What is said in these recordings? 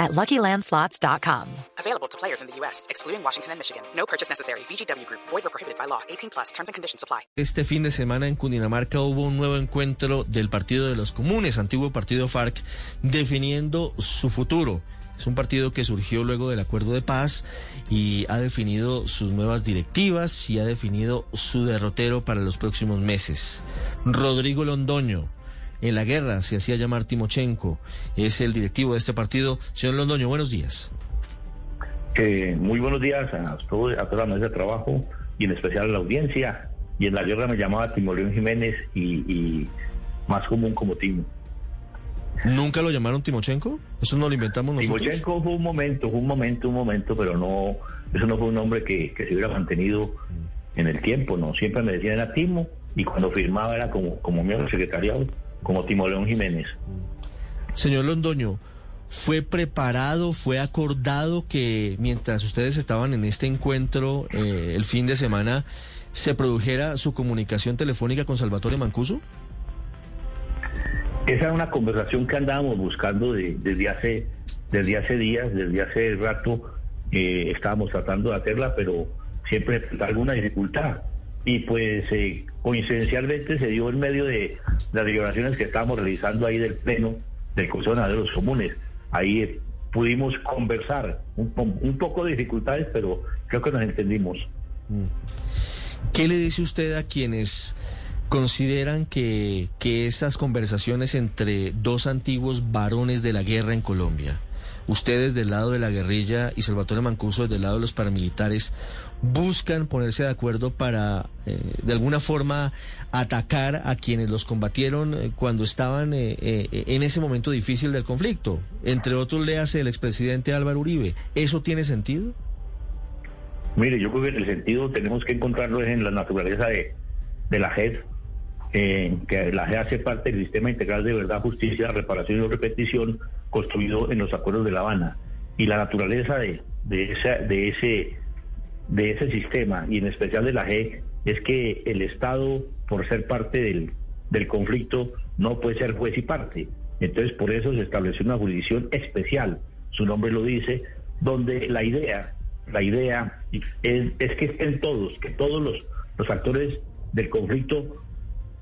at LuckyLandSlots.com. Available to players in the U.S., excluding Washington and Michigan. No purchase necessary. VGW Group. Void or prohibited by law. 18 plus. Terms and conditions apply. Este fin de semana en Cundinamarca hubo un nuevo encuentro del Partido de los Comunes, antiguo partido FARC, definiendo su futuro. Es un partido que surgió luego del acuerdo de paz y ha definido sus nuevas directivas y ha definido su derrotero para los próximos meses. Rodrigo Londoño, en la guerra se hacía llamar Timochenko, es el directivo de este partido. Señor Londoño, buenos días. Eh, muy buenos días a, todo, a toda la mesa de trabajo y en especial a la audiencia. Y en la guerra me llamaba Timo León Jiménez y, y más común como Timo. ¿Nunca lo llamaron Timochenko? ¿Eso no lo inventamos nosotros? Timochenko fue un momento, fue un momento, un momento, pero no, eso no fue un nombre que, que se hubiera mantenido en el tiempo, ¿no? Siempre me decían era Timo y cuando firmaba era como, como miembro secretariado, como Timo León Jiménez. Señor Londoño, ¿fue preparado, fue acordado que mientras ustedes estaban en este encuentro eh, el fin de semana se produjera su comunicación telefónica con Salvatore Mancuso? Esa era una conversación que andábamos buscando de- desde hace desde hace días, desde hace rato eh, estábamos tratando de hacerla, pero siempre alguna dificultad. Y pues eh, coincidencialmente se dio en medio de las deliberaciones que estábamos realizando ahí del Pleno del Consejo de los Comunes. Ahí eh, pudimos conversar, un, po- un poco de dificultades, pero creo que nos entendimos. ¿Qué le dice usted a quienes consideran que, que esas conversaciones entre dos antiguos varones de la guerra en Colombia, ustedes del lado de la guerrilla y Salvatore Mancuso del lado de los paramilitares, buscan ponerse de acuerdo para, eh, de alguna forma, atacar a quienes los combatieron eh, cuando estaban eh, eh, en ese momento difícil del conflicto? Entre otros, le hace el expresidente Álvaro Uribe. ¿Eso tiene sentido? Mire, yo creo que el sentido tenemos que encontrarlo en la naturaleza de, de la JED, que la JED hace parte del sistema integral de verdad, justicia, reparación y repetición construido en los acuerdos de La Habana. Y la naturaleza de, de, esa, de, ese, de ese sistema, y en especial de la JED, es que el Estado, por ser parte del, del conflicto, no puede ser juez y parte. Entonces, por eso se estableció una jurisdicción especial, su nombre lo dice, donde la idea la idea es, es que estén todos, que todos los, los actores del conflicto,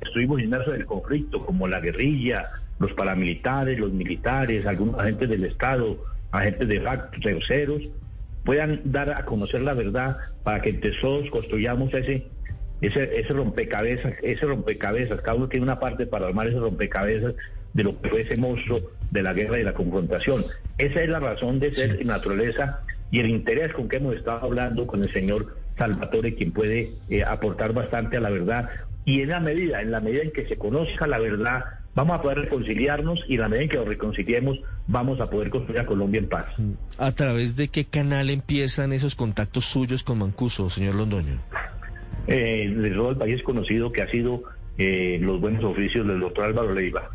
estuvimos inmersos en el conflicto, como la guerrilla, los paramilitares, los militares, algunos agentes del Estado, agentes de facto, terceros, puedan dar a conocer la verdad para que entre todos construyamos ese, ese, ese rompecabezas, ese rompecabezas, cada uno tiene una parte para armar ese rompecabezas de lo que fue ese monstruo de la guerra y la confrontación. Esa es la razón de ser en naturaleza y el interés con que hemos estado hablando con el señor Salvatore, quien puede eh, aportar bastante a la verdad. Y en la medida, en la medida en que se conozca la verdad, vamos a poder reconciliarnos y la medida en que nos reconciliemos, vamos a poder construir a Colombia en paz. ¿A través de qué canal empiezan esos contactos suyos con Mancuso, señor Londoño? Eh, de todo el país conocido que ha sido eh, los buenos oficios del doctor Álvaro Leiva.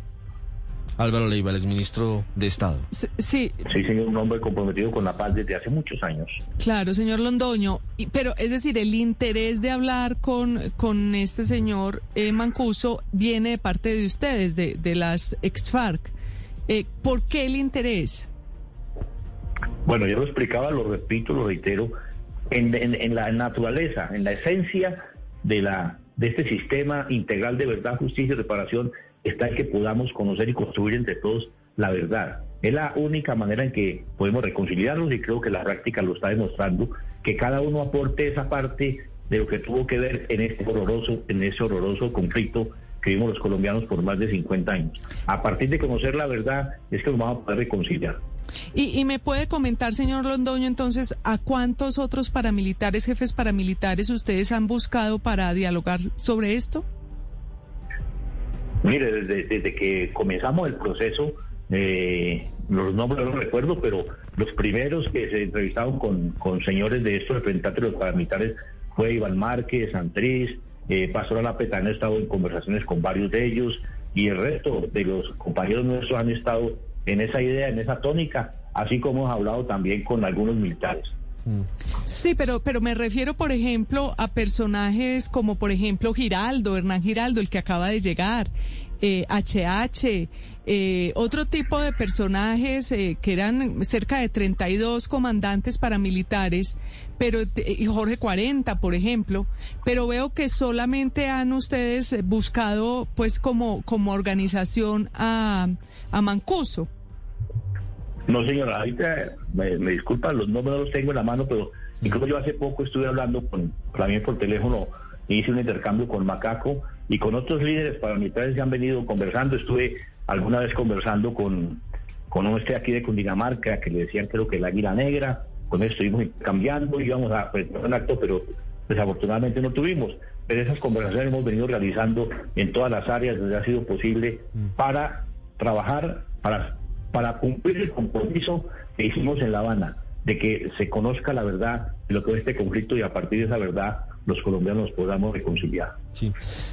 Álvaro Leiva, el exministro de Estado. Sí, Sí, señor, un hombre comprometido con la paz desde hace muchos años. claro, señor Londoño. Y- pero es decir, el interés de hablar con, con este señor eh, Mancuso viene de parte de ustedes, de, de las ex-FARC. Eh, ¿Por qué el interés? Bueno, yo lo explicaba, lo repito, lo reitero, en, en- en la naturaleza, en la esencia de, la, de este sistema integral de verdad, justicia y reparación, está el que podamos conocer y construir entre todos la verdad. Es la única manera en que podemos reconciliarnos y creo que la práctica lo está demostrando, que cada uno aporte esa parte de lo que tuvo que ver en este horroroso, en ese horroroso conflicto que vivimos los colombianos por más de 50 años. A partir de conocer la verdad es que nos vamos a poder reconciliar. Y me puede comentar, señor Londoño, entonces, ¿a cuántos otros paramilitares, jefes paramilitares, ustedes han buscado para dialogar sobre esto? Mire, desde, que comenzamos el proceso, eh, los nombres no recuerdo, pero los primeros que se entrevistaron con, con señores de estos representantes de los paramilitares fue Iván Márquez, Santriz, eh, Pastor Alapetán ha estado en conversaciones con varios de ellos y el resto de los compañeros nuestros han estado en esa idea, en esa tónica, así como hemos hablado también con algunos militares. Sí, pero, pero me refiero, por ejemplo, a personajes como, por ejemplo, Giraldo, Hernán Giraldo, el que acaba de llegar, eh, HH, eh, otro tipo de personajes eh, que eran cerca de 32 comandantes paramilitares, pero y Jorge 40, por ejemplo, pero veo que solamente han ustedes buscado, pues, como, como organización a, a Mancuso. No, señora, ahorita me, disculpa, los nombres los tengo en la mano, pero incluso yo hace poco estuve hablando con, también por teléfono, hice un intercambio con Macaco y con otros líderes paramilitares que han venido conversando. Estuve alguna vez conversando con, con este aquí de Cundinamarca, que le decían creo que el águila negra, con eso estuvimos cambiando, íbamos a presentar un acto, pero desafortunadamente no tuvimos. Pero esas conversaciones hemos venido realizando en todas las áreas donde ha sido posible mm. para trabajar, para para cumplir el compromiso que hicimos en La Habana, de que se conozca la verdad de lo que es este conflicto y a partir de esa verdad los colombianos podamos reconciliar. Sí.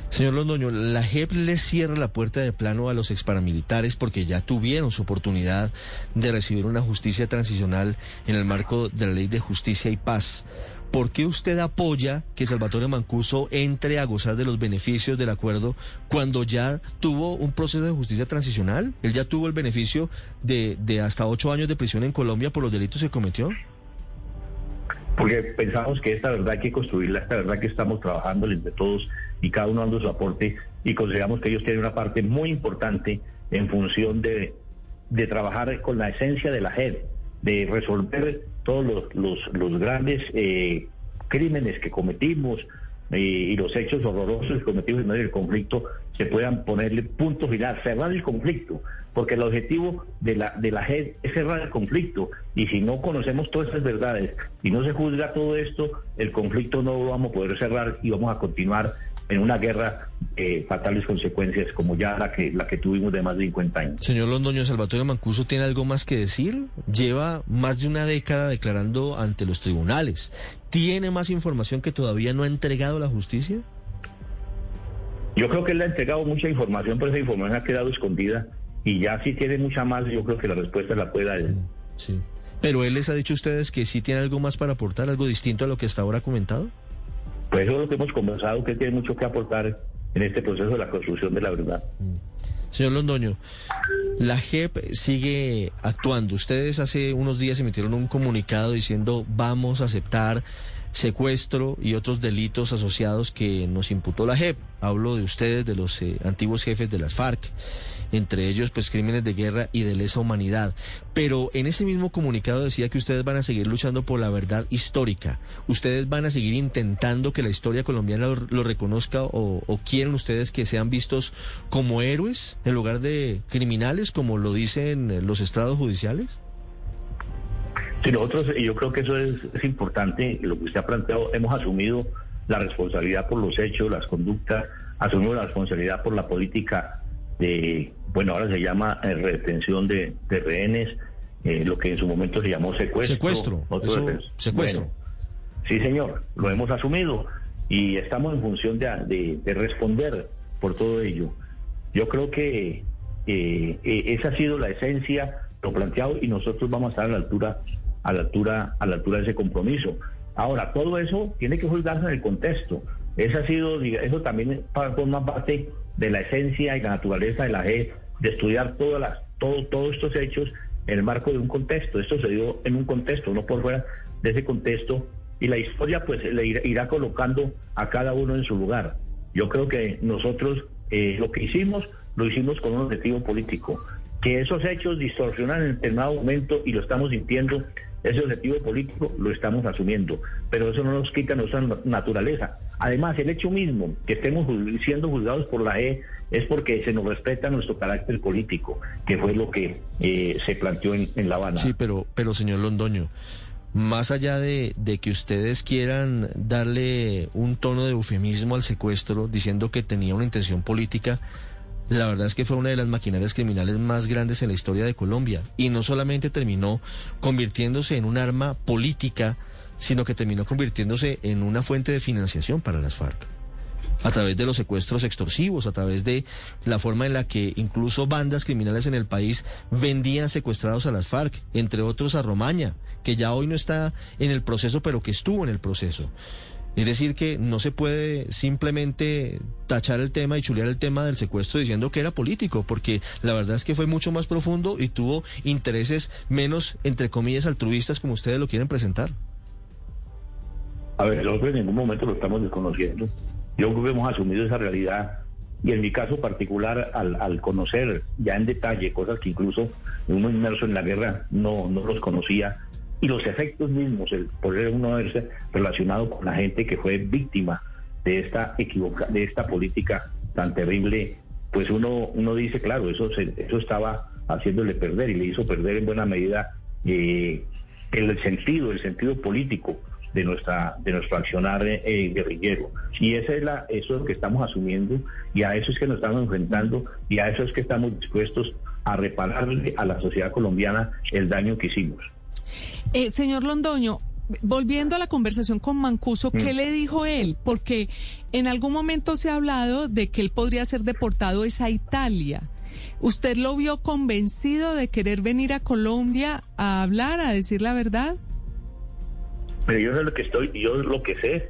Señor Londoño, la JEP le cierra la puerta de plano a los exparamilitares porque ya tuvieron su oportunidad de recibir una justicia transicional en el marco de la Ley de Justicia y Paz. ¿Por qué usted apoya que Salvatore Mancuso entre a gozar de los beneficios del acuerdo cuando ya tuvo un proceso de justicia transicional? ¿Él ya tuvo el beneficio de, hasta ocho años de prisión en Colombia por los delitos que cometió? Porque pensamos que esta verdad hay que construirla, esta verdad que estamos trabajando entre todos y cada uno dando su aporte y consideramos que ellos tienen una parte muy importante en función de, de trabajar con la esencia de la JED, de resolver todos los, los, grandes eh, crímenes que cometimos eh, y los hechos horrorosos que cometimos en medio del conflicto se puedan ponerle punto final, cerrar el conflicto, porque el objetivo de la, de la JED es cerrar el conflicto, y si no conocemos todas esas verdades y no se juzga todo esto, el conflicto no lo vamos a poder cerrar y vamos a continuar en una guerra eh, fatales consecuencias como ya la que la que tuvimos de más de 50 años. Señor Londoño, Salvatore Mancuso tiene algo más que decir. Lleva más de una década declarando ante los tribunales. ¿Tiene más información que todavía no ha entregado la justicia? Yo creo que él ha entregado mucha información, pero esa información ha quedado escondida y ya si tiene mucha más, yo creo que la respuesta la puede dar él. Sí. Pero él les ha dicho a ustedes que sí tiene algo más para aportar, algo distinto a lo que hasta ahora ha comentado. Eso es lo que hemos conversado, que tiene mucho que aportar en este proceso de la construcción de la verdad. Mm. Señor Londoño, la JEP sigue actuando. Ustedes hace unos días emitieron un comunicado diciendo vamos a aceptar secuestro y otros delitos asociados que nos imputó la JEP. Hablo de ustedes, de los eh, antiguos jefes de las FARC, entre ellos pues crímenes de guerra y de lesa humanidad. Pero en ese mismo comunicado decía que ustedes van a seguir luchando por la verdad histórica. Ustedes van a seguir intentando que la historia colombiana lo, reconozca o, o quieren ustedes que sean vistos como héroes en lugar de criminales, como lo dicen los estrados judiciales. Sí, nosotros, y yo creo que eso es, importante, lo que usted ha planteado, hemos asumido la responsabilidad por los hechos, las conductas, asumimos la responsabilidad por la política de, bueno, ahora se llama eh, retención de, rehenes, eh, lo que en su momento se llamó secuestro. Secuestro, secuestro. sí, señor, lo hemos asumido y estamos en función de, responder por todo ello. Yo creo que eh, esa ha sido la esencia, lo planteado, y nosotros vamos a estar a la altura a la altura, a la altura de ese compromiso. Ahora, todo eso tiene que juzgarse en el contexto. Eso ha sido, eso también forma parte de la esencia y la naturaleza de la G, de estudiar todas las, todo, todos estos hechos en el marco de un contexto. Esto se dio en un contexto, no por fuera de ese contexto, y la historia pues le irá, colocando a cada uno en su lugar. Yo creo que nosotros eh, lo que hicimos, lo hicimos con un objetivo político. Que esos hechos distorsionan en determinado momento y lo estamos sintiendo ese objetivo político lo estamos asumiendo, pero eso no nos quita nuestra naturaleza. Además, el hecho mismo que estemos siendo juzgados por la E es porque se nos respeta nuestro carácter político, que fue lo que eh, se planteó en, La Habana. Sí, pero, pero señor Londoño, más allá de, de, que ustedes quieran darle un tono de eufemismo al secuestro, diciendo que tenía una intención política, la verdad es que fue una de las maquinarias criminales más grandes en la historia de Colombia. Y no solamente terminó convirtiéndose en un arma política, sino que terminó convirtiéndose en una fuente de financiación para las FARC. a través de los secuestros extorsivos, a través de la forma en la que incluso bandas criminales en el país vendían secuestrados a las FARC, entre otros a Romaña, que ya hoy no está en el proceso, pero que estuvo en el proceso. Es decir, que no se puede simplemente tachar el tema y chulear el tema del secuestro diciendo que era político, porque la verdad es que fue mucho más profundo y tuvo intereses menos, entre comillas, altruistas como ustedes lo quieren presentar. A ver, nosotros en ningún momento lo estamos desconociendo. Yo creo que hemos asumido esa realidad y en mi caso particular, al, conocer ya en detalle cosas que incluso uno inmerso en la guerra no, no los conocía, y los efectos mismos, el poder uno haberse relacionado con la gente que fue víctima de esta equivoca de esta política tan terrible, pues uno, uno dice, claro, eso, eso estaba haciéndole perder y le hizo perder en buena medida eh, el sentido, el sentido político de nuestra de nuestro accionar eh, guerrillero. Y esa es la, eso es lo que estamos asumiendo y a eso es que nos estamos enfrentando y a eso es que estamos dispuestos a repararle a la sociedad colombiana el daño que hicimos. Eh, señor Londoño, volviendo a la conversación con Mancuso, ¿qué mm. le dijo él? Porque en algún momento se ha hablado de que él podría ser deportado a Italia. ¿Usted lo vio convencido de querer venir a Colombia a hablar, a decir la verdad? Pero yo lo que estoy, yo lo que sé,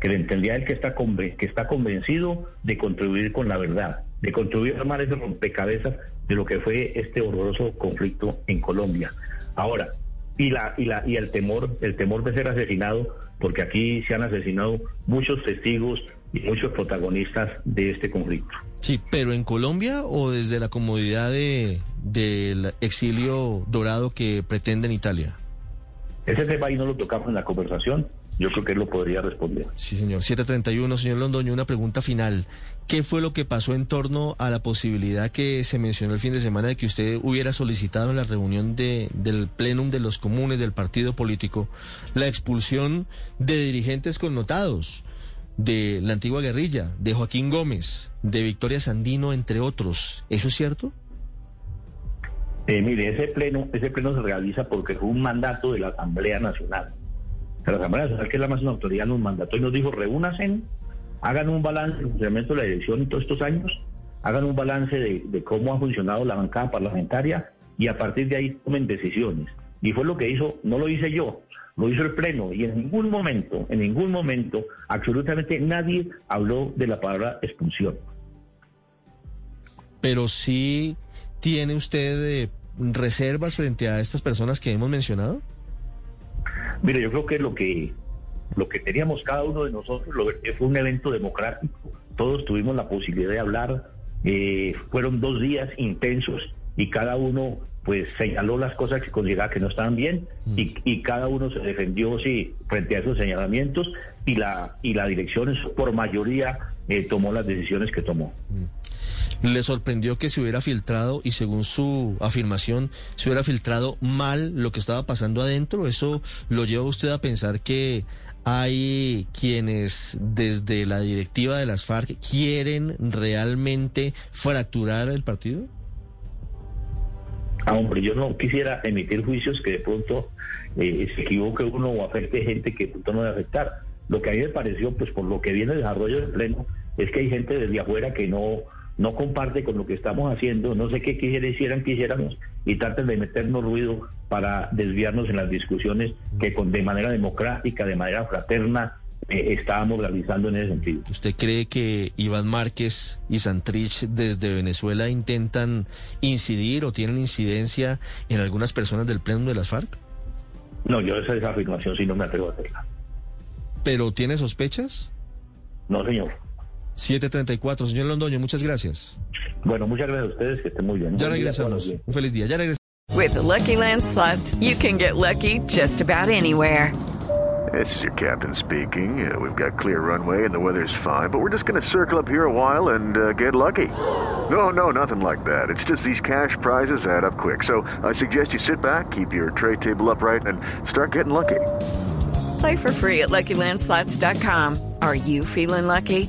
que le entendía él que está, que está convencido de contribuir con la verdad, de contribuir a armar ese rompecabezas de lo que fue este horroroso conflicto en Colombia. Ahora, y la y la y el temor, el temor de ser asesinado, porque aquí se han asesinado muchos testigos y muchos protagonistas de este conflicto. Sí, pero en Colombia o desde la comodidad de del exilio dorado que pretende en Italia. Ese tema ahí no lo tocamos en la conversación. Yo creo que él lo podría responder. Sí, señor. 731, señor Londoño, una pregunta final. ¿Qué fue lo que pasó en torno a la posibilidad que se mencionó el fin de semana de que usted hubiera solicitado en la reunión de, del plenum de los comunes del partido político la expulsión de dirigentes connotados de la antigua guerrilla, de Joaquín Gómez, de Victoria Sandino, entre otros? ¿Eso es cierto? Eh, mire, ese pleno, ese pleno se realiza porque fue un mandato de la Asamblea Nacional la Asamblea Nacional, que es la máxima autoridad, nos mandató y nos dijo, reúnasen, hagan un balance del funcionamiento de la elección en todos estos años, hagan un balance de, cómo ha funcionado la bancada parlamentaria y a partir de ahí tomen decisiones. Y fue lo que hizo, no lo hice yo, lo hizo el Pleno y en ningún momento, en ningún momento, absolutamente nadie habló de la palabra expulsión. Pero sí tiene usted eh, reservas frente a estas personas que hemos mencionado. Mire, yo creo que lo que lo que teníamos cada uno de nosotros lo, fue un evento democrático. Todos tuvimos la posibilidad de hablar. Eh, fueron dos días intensos y cada uno pues señaló las cosas que consideraba que no estaban bien mm. y, cada uno se defendió sí, frente a esos señalamientos y la y la dirección por mayoría eh, tomó las decisiones que tomó. Mm. ¿Le sorprendió que se hubiera filtrado y según su afirmación se hubiera filtrado mal lo que estaba pasando adentro? ¿Eso lo lleva usted a pensar que hay quienes desde la directiva de las FARC quieren realmente fracturar el partido? Ah, hombre, yo no quisiera emitir juicios que de pronto eh, se equivoque uno o afecte gente que de pronto no debe afectar. Lo que a mí me pareció, pues por lo que viene el desarrollo del pleno, es que hay gente desde afuera que no no comparte con lo que estamos haciendo, no sé qué quisieran, quisiéramos, y traten de meternos ruido para desviarnos en las discusiones que con, de manera democrática, de manera fraterna, eh, estábamos realizando en ese sentido. ¿Usted cree que Iván Márquez y Santrich desde Venezuela intentan incidir o tienen incidencia en algunas personas del pleno de las FARC? No, yo esa, esa afirmación sí no me atrevo a hacerla. ¿Pero tiene sospechas? No, señor. 734. Señor Londoño, muchas gracias. Bueno, muchas gracias a ustedes, que estén muy bien. Ya regresamos. Un feliz día. Ya regresamos. With the Lucky Land slots, you can get lucky just about anywhere. This is your captain speaking. Uh, we've got clear runway and the weather's fine, but we're just going to circle up here a while and uh, get lucky. No, no, nothing like that. It's just these cash prizes add up quick. So I suggest you sit back, keep your tray table upright, and start getting lucky. Play for free at LuckyLandSlots.com. Are you feeling lucky?